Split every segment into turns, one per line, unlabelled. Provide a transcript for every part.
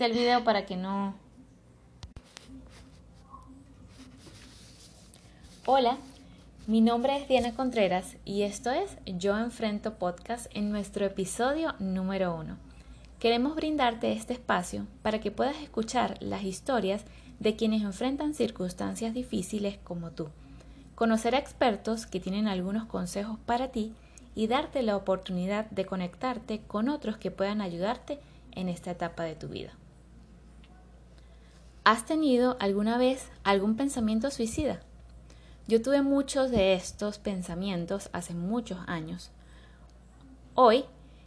El video para que no... Hola, mi nombre es Diana Contreras y esto es Yo Enfrento Podcast en nuestro episodio número uno. Queremos brindarte este espacio para que puedas escuchar las historias de quienes enfrentan circunstancias difíciles como tú, conocer a expertos que tienen algunos consejos para ti y darte la oportunidad de conectarte con otros que puedan ayudarte en esta etapa de tu vida. ¿Has tenido alguna vez algún pensamiento suicida? Yo tuve muchos de estos pensamientos hace muchos años. Hoy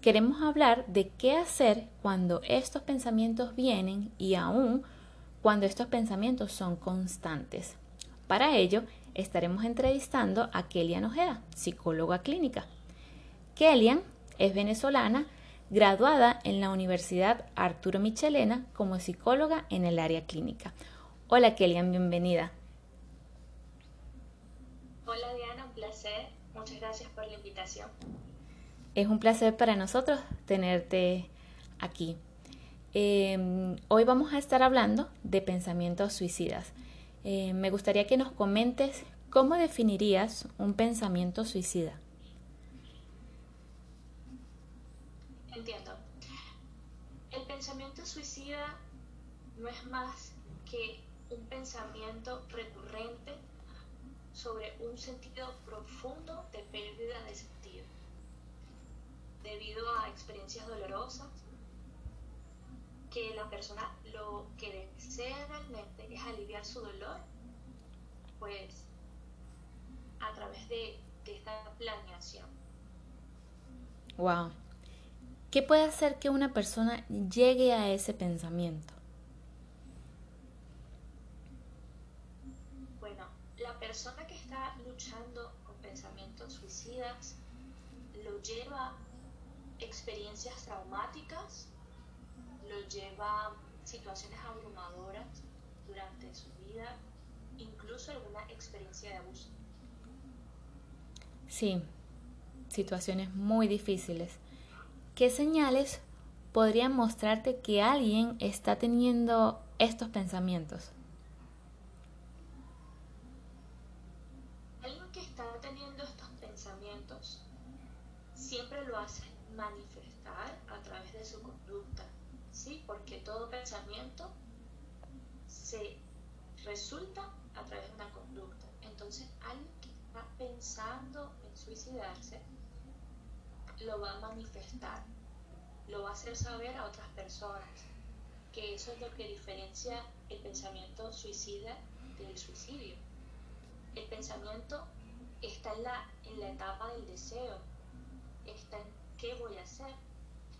queremos hablar de qué hacer cuando estos pensamientos vienen y aún cuando estos pensamientos son constantes. Para ello, estaremos entrevistando a Kelian Ojeda, psicóloga clínica. Kelian es venezolana, graduada en la Universidad Arturo Michelena como psicóloga en el área clínica. Hola Kelian, bienvenida.
Hola Diana, un placer. Muchas gracias por la invitación.
Es un placer para nosotros tenerte aquí. Em, hoy vamos a estar hablando de pensamientos suicidas. Eh, me gustaría que nos comentes cómo definirías un pensamiento suicida.
Entiendo. El pensamiento suicida no es más que un pensamiento recurrente sobre un sentido profundo de pérdida de sentido, debido a experiencias dolorosas que la persona lo que desea realmente es aliviar su dolor, pues a través de, esta planeación.
Wow. ¿Qué puede hacer que una persona llegue a ese pensamiento?
Bueno, la persona que está luchando con pensamientos suicidas lo lleva experiencias traumáticas lo lleva situaciones abrumadoras durante su vida, incluso alguna experiencia de abuso.
Sí, situaciones muy difíciles. ¿Qué señales podrían mostrarte que alguien está teniendo estos pensamientos?
Alguien que está teniendo estos pensamientos siempre lo hace manifestar a través de su conducta, ¿sí? Porque todo pensamiento se resulta a través de una conducta. Entonces, alguien que está pensando en suicidarse lo va a manifestar, lo va a hacer saber a otras personas, que eso es lo que diferencia el pensamiento suicida del suicidio. El pensamiento está en la, en la etapa del deseo, está en qué voy a hacer,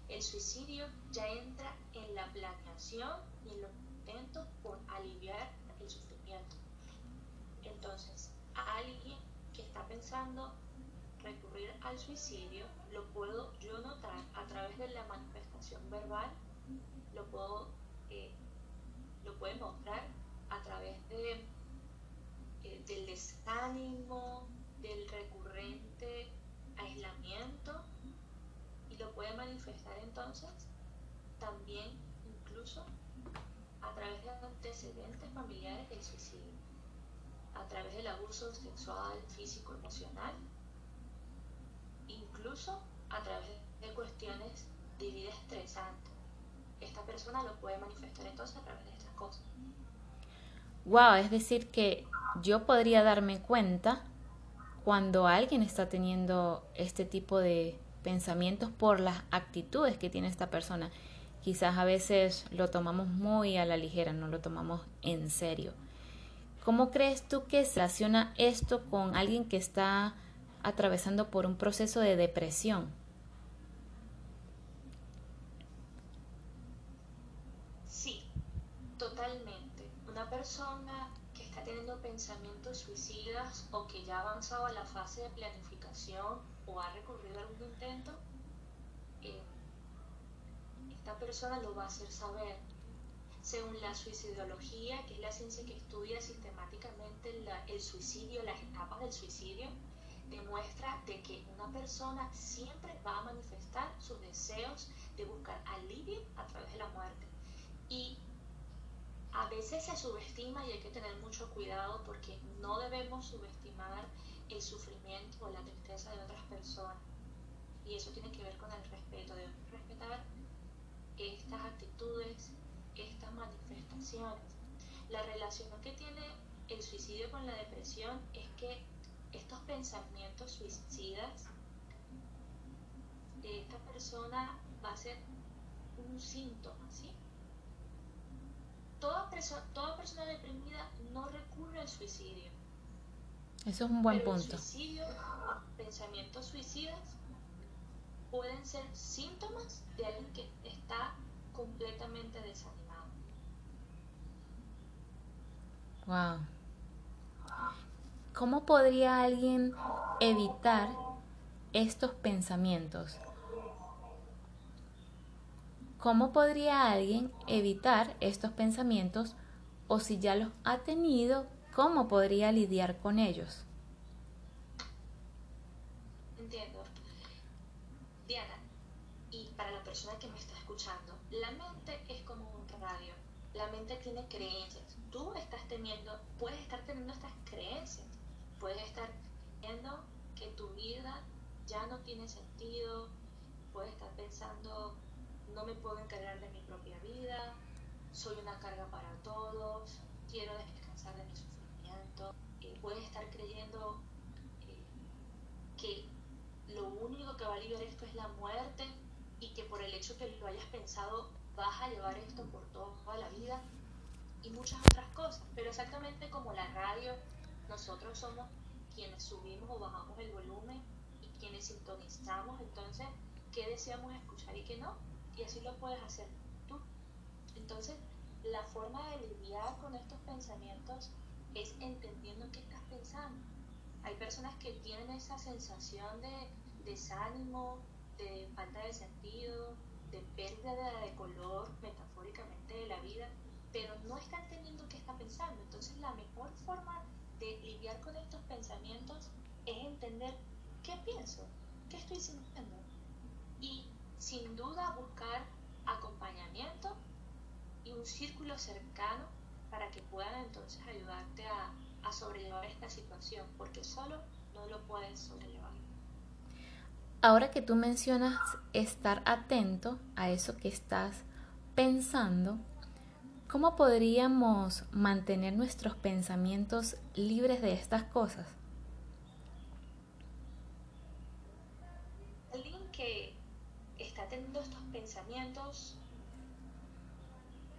el suicidio ya entra en la planeación y en los intentos por aliviar el sufrimiento. Entonces, alguien que está pensando recurrir al suicidio, lo puedo yo notar a través de la manifestación verbal, lo puedo eh, lo puede mostrar a través de, eh, del desánimo, del recurrente aislamiento lo puede manifestar entonces también incluso a través de antecedentes familiares del suicidio, a través del abuso sexual, físico, emocional, incluso a través de cuestiones de vida estresante. Esta persona lo puede manifestar entonces a través de estas cosas.
Wow, es decir que yo podría darme cuenta cuando alguien está teniendo este tipo de pensamientos por las actitudes que tiene esta persona. Quizás a veces lo tomamos muy a la ligera, no lo tomamos en serio. ¿Cómo crees tú que se relaciona esto con alguien que está atravesando por un proceso de depresión?
Sí, totalmente. Una persona que está teniendo pensamientos suicidas o que ya ha avanzado a la fase de planificación o ha recurrido a algún intento, eh, esta persona lo va a hacer saber. Según la suicidología, que es la ciencia que estudia sistemáticamente el suicidio, las etapas del suicidio, demuestra de que una persona siempre va a manifestar sus deseos de buscar alivio a través de la muerte. Y veces se subestima y hay que tener mucho cuidado porque no debemos subestimar el sufrimiento o la tristeza de otras personas. Y eso tiene que ver con el respeto. Debemos respetar estas actitudes, estas manifestaciones. La relación que tiene el suicidio con la depresión es que estos pensamientos suicidas de esta persona va a ser un síntoma, ¿sí? Toda, persona, toda persona deprimida no recurre al suicidio.
Eso es un buen punto.
El suicidio, pensamientos suicidas pueden ser síntomas de alguien que está completamente desanimado.
Wow. ¿Cómo podría alguien evitar estos pensamientos? ¿Cómo podría alguien evitar estos pensamientos o si ya los ha tenido, cómo podría lidiar con ellos?
Entiendo. Diana, y para la persona que me está escuchando, la mente es como un radio. La mente tiene creencias. Tú estás teniendo, puedes estar teniendo estas creencias. Puedes estar viendo que tu vida ya no tiene sentido. Puedes estar pensando no me puedo encargar de mi propia vida, soy una carga para todos, quiero descansar de mi sufrimiento. Eh, puedes estar creyendo eh, que lo único que va a aliviar esto es la muerte y que por el hecho que lo hayas pensado vas a llevar esto por toda la vida y muchas otras cosas. Pero exactamente como la radio, nosotros somos quienes subimos o bajamos el volumen y quienes sintonizamos entonces qué deseamos escuchar y qué no y así lo puedes hacer tú. Entonces, la forma de lidiar con estos pensamientos es entendiendo qué estás pensando. Hay personas que tienen esa sensación de desánimo, de falta de sentido, de pérdida de color, metafóricamente, de la vida, pero no están teniendo qué están pensando. Entonces, la mejor forma de lidiar con estos pensamientos es entender qué pienso, qué estoy sintiendo. Y sin duda buscar acompañamiento y un círculo cercano para que puedan entonces ayudarte a, sobrellevar esta situación, porque solo no lo puedes sobrellevar.
Ahora que tú mencionas estar atento a eso que estás pensando, ¿cómo podríamos mantener nuestros pensamientos libres de estas cosas?
Alguien que está teniendo estos pensamientos,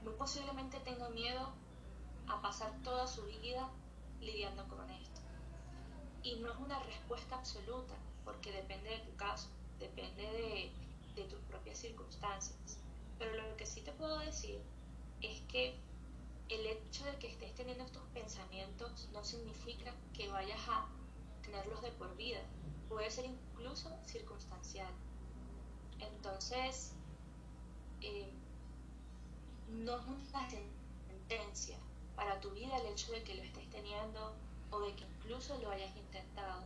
muy posiblemente tenga miedo a pasar toda su vida lidiando con esto. Y no es una respuesta absoluta, porque depende de tu caso, depende de, tus propias circunstancias. Pero lo que sí te puedo decir es que el hecho de que estés teniendo estos pensamientos no significa que vayas a tenerlos de por vida. Puede ser incluso circunstancial. Entonces, eh, no es una sentencia para tu vida el hecho de que lo estés teniendo o de que incluso lo hayas intentado.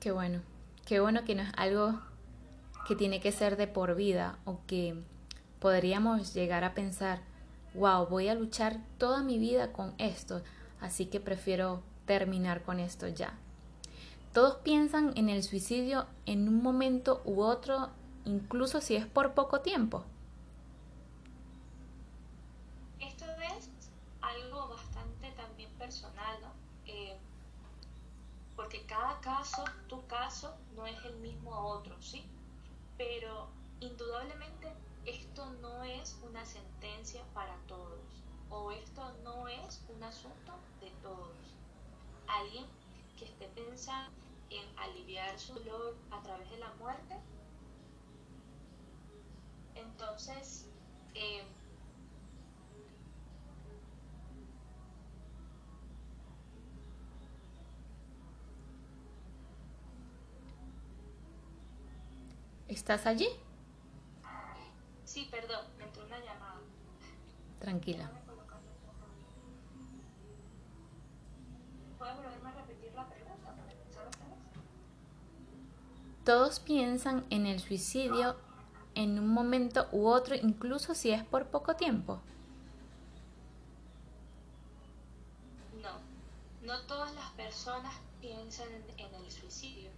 Qué bueno, qué bueno que no es algo que tiene que ser de por vida o que podríamos llegar a pensar, wow, voy a luchar toda mi vida con esto, así que prefiero terminar con esto ya. Todos piensan en el suicidio en un momento u otro, incluso si es por poco tiempo.
Esto es algo bastante también personal, ¿no? Eh, porque cada caso, tu caso, no es el mismo a otro, ¿sí? Pero indudablemente esto no es una sentencia para todos o esto no es un asunto de todos. Alguien que esté pensando en aliviar su dolor a través de la muerte, entonces eh,
¿Estás allí?
Sí, perdón, me entró una llamada.
Tranquila.
¿Puedes volverme a repetir la pregunta?
Todos piensan en el suicidio en un momento u otro, incluso si es por poco tiempo?
No, no todas las personas piensan en, el suicidio,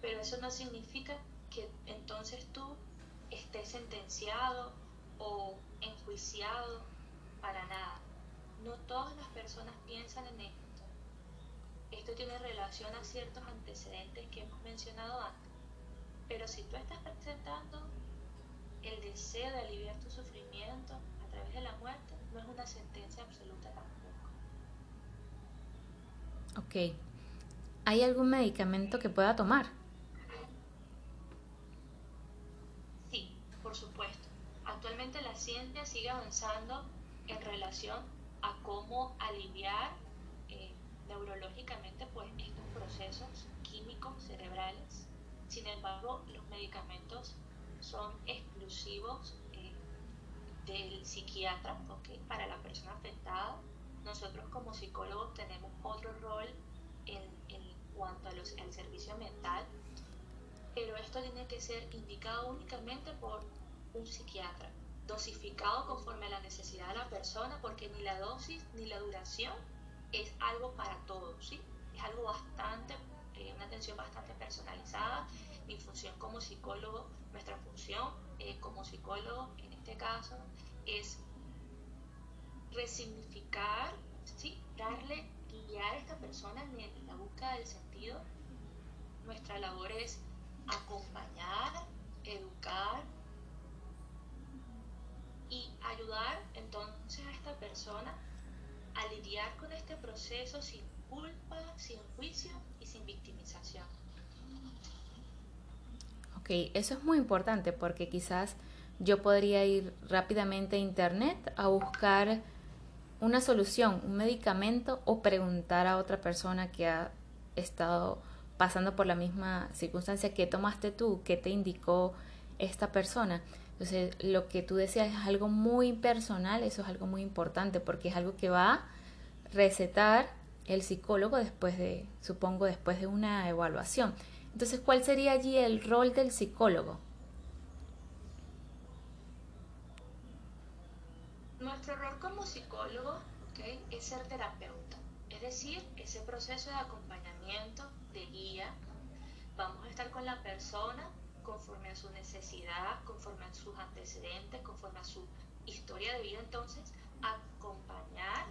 pero eso no significa que entonces tú estés sentenciado o enjuiciado para nada. No todas las personas piensan en esto. Esto tiene relación a ciertos antecedentes que hemos mencionado antes. Pero si tú estás presentando el deseo de aliviar tu sufrimiento a través de la muerte, no es una sentencia absoluta tampoco.
Ok. ¿Hay algún medicamento que pueda tomar?
Sí, por supuesto. Actualmente la ciencia sigue avanzando en relación a cómo aliviar eh, neurológicamente pues, estos procesos químicos cerebrales. Sin embargo, los medicamentos son exclusivos eh, del psiquiatra, para la persona afectada. Nosotros como psicólogos tenemos otro rol en, en cuanto al servicio mental, pero esto tiene que ser indicado únicamente por un psiquiatra, dosificado conforme a la necesidad de la persona, porque ni la dosis ni la duración es algo para todos, ¿sí? Es algo bastante, eh, una atención bastante personalizada. Mi función como psicólogo, nuestra función eh, como psicólogo en este caso es resignificar. Darle, guiar a esta persona en la búsqueda del sentido. Nuestra labor es acompañar, educar, y ayudar entonces a esta persona a lidiar con este proceso sin culpa, sin juicio y sin victimización.
Ok, eso es muy importante porque quizás yo podría ir rápidamente a internet a buscar una solución, un medicamento o preguntar a otra persona que ha estado pasando por la misma circunstancia que tomaste tú, que te indicó esta persona. Entonces, lo que tú decías es algo muy personal, eso es algo muy importante porque es algo que va a recetar el psicólogo después de, supongo, después de una evaluación. Entonces, ¿cuál sería allí el rol del psicólogo?
Nuestro rol como psicólogo es ser terapeuta, es decir, ese proceso de acompañamiento, de guía. Vamos a estar con la persona conforme a su necesidad, conforme a sus antecedentes, conforme a su historia de vida, entonces acompañar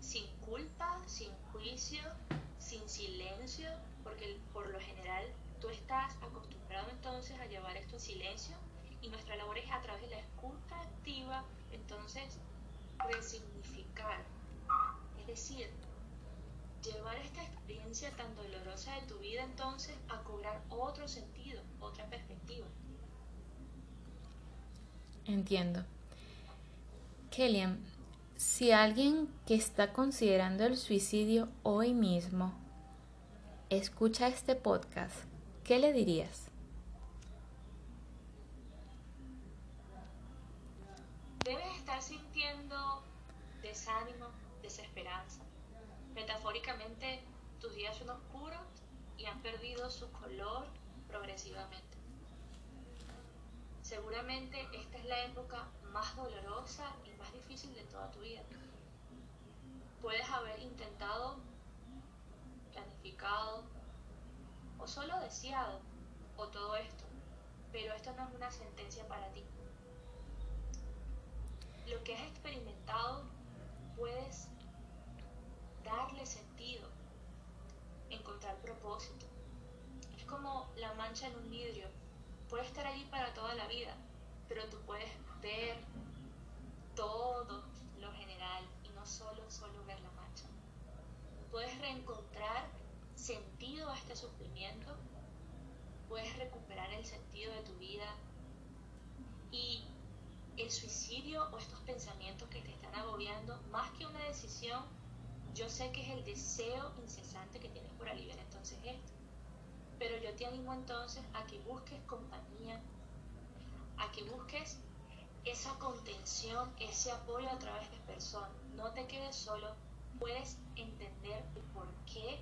sin culpa, sin juicio, sin silencio, porque por lo general tú estás acostumbrado entonces a llevar esto en silencio y nuestra labor es a través de la escucha activa, entonces resignificar, es decir, llevar esta experiencia tan dolorosa de tu vida entonces a cobrar otro sentido, otra perspectiva.
Entiendo. Kellyan, si alguien que está considerando el suicidio hoy mismo escucha este podcast, ¿qué le dirías?
Debes estar sintiendo desánimo, desesperanza Metafóricamente, tus días son oscuros y han perdido su color progresivamente. Seguramente esta es la época más dolorosa y más difícil de toda tu vida. Puedes haber intentado, planificado o solo deseado o todo esto, pero esto no es una sentencia para ti. Lo que has experimentado puedes darle sentido, encontrar propósito. Es como la mancha en un vidrio. Puede estar allí para toda la vida, pero tú puedes ver todo lo general y no solo, solo ver la mancha. Puedes reencontrar sentido a este sufrimiento, puedes recuperar el sentido de tu vida y el suicidio o estos pensamientos que te están agobiando, más que una decisión, yo sé que es el deseo incesante que tienes por aliviar entonces esto. Pero yo te animo entonces a que busques compañía, a que busques esa contención, ese apoyo a través de personas. No te quedes solo, puedes entender por qué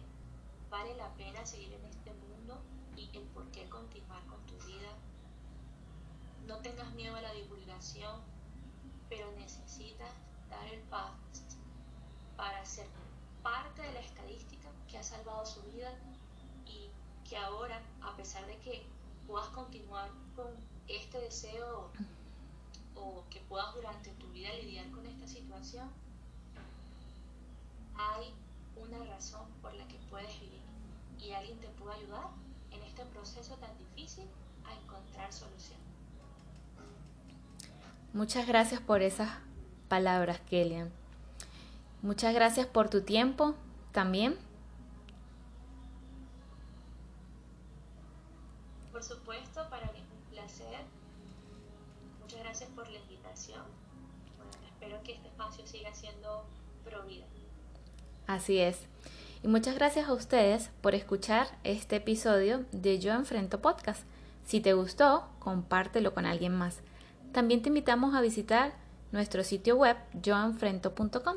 vale la pena seguir en este mundo y el por qué continuar con tu vida. no tengas miedo a la divulgación, pero necesitas dar el paso para ser parte de la estadística que ha salvado su vida y que ahora, a pesar de que puedas continuar con este deseo o que puedas durante tu vida lidiar con esta situación, hay una razón alguien te puede ayudar en este proceso tan difícil a encontrar solución.
Muchas gracias por esas palabras, Kelian. Muchas gracias por tu tiempo también.
Por supuesto, para mí es un placer. Muchas gracias por la invitación. espero que este espacio siga siendo pro vida.
Así es. Y muchas gracias a ustedes por escuchar este episodio de Yo Enfrento Podcast. Si te gustó, compártelo con alguien más. También te invitamos a visitar nuestro sitio web yoenfrento.com,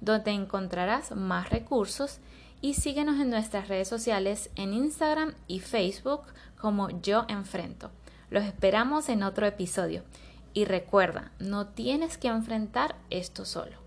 donde encontrarás más recursos y síguenos en nuestras redes sociales en Instagram y Facebook como Yo Enfrento. Los esperamos en otro episodio. Y recuerda, no tienes que enfrentar esto solo.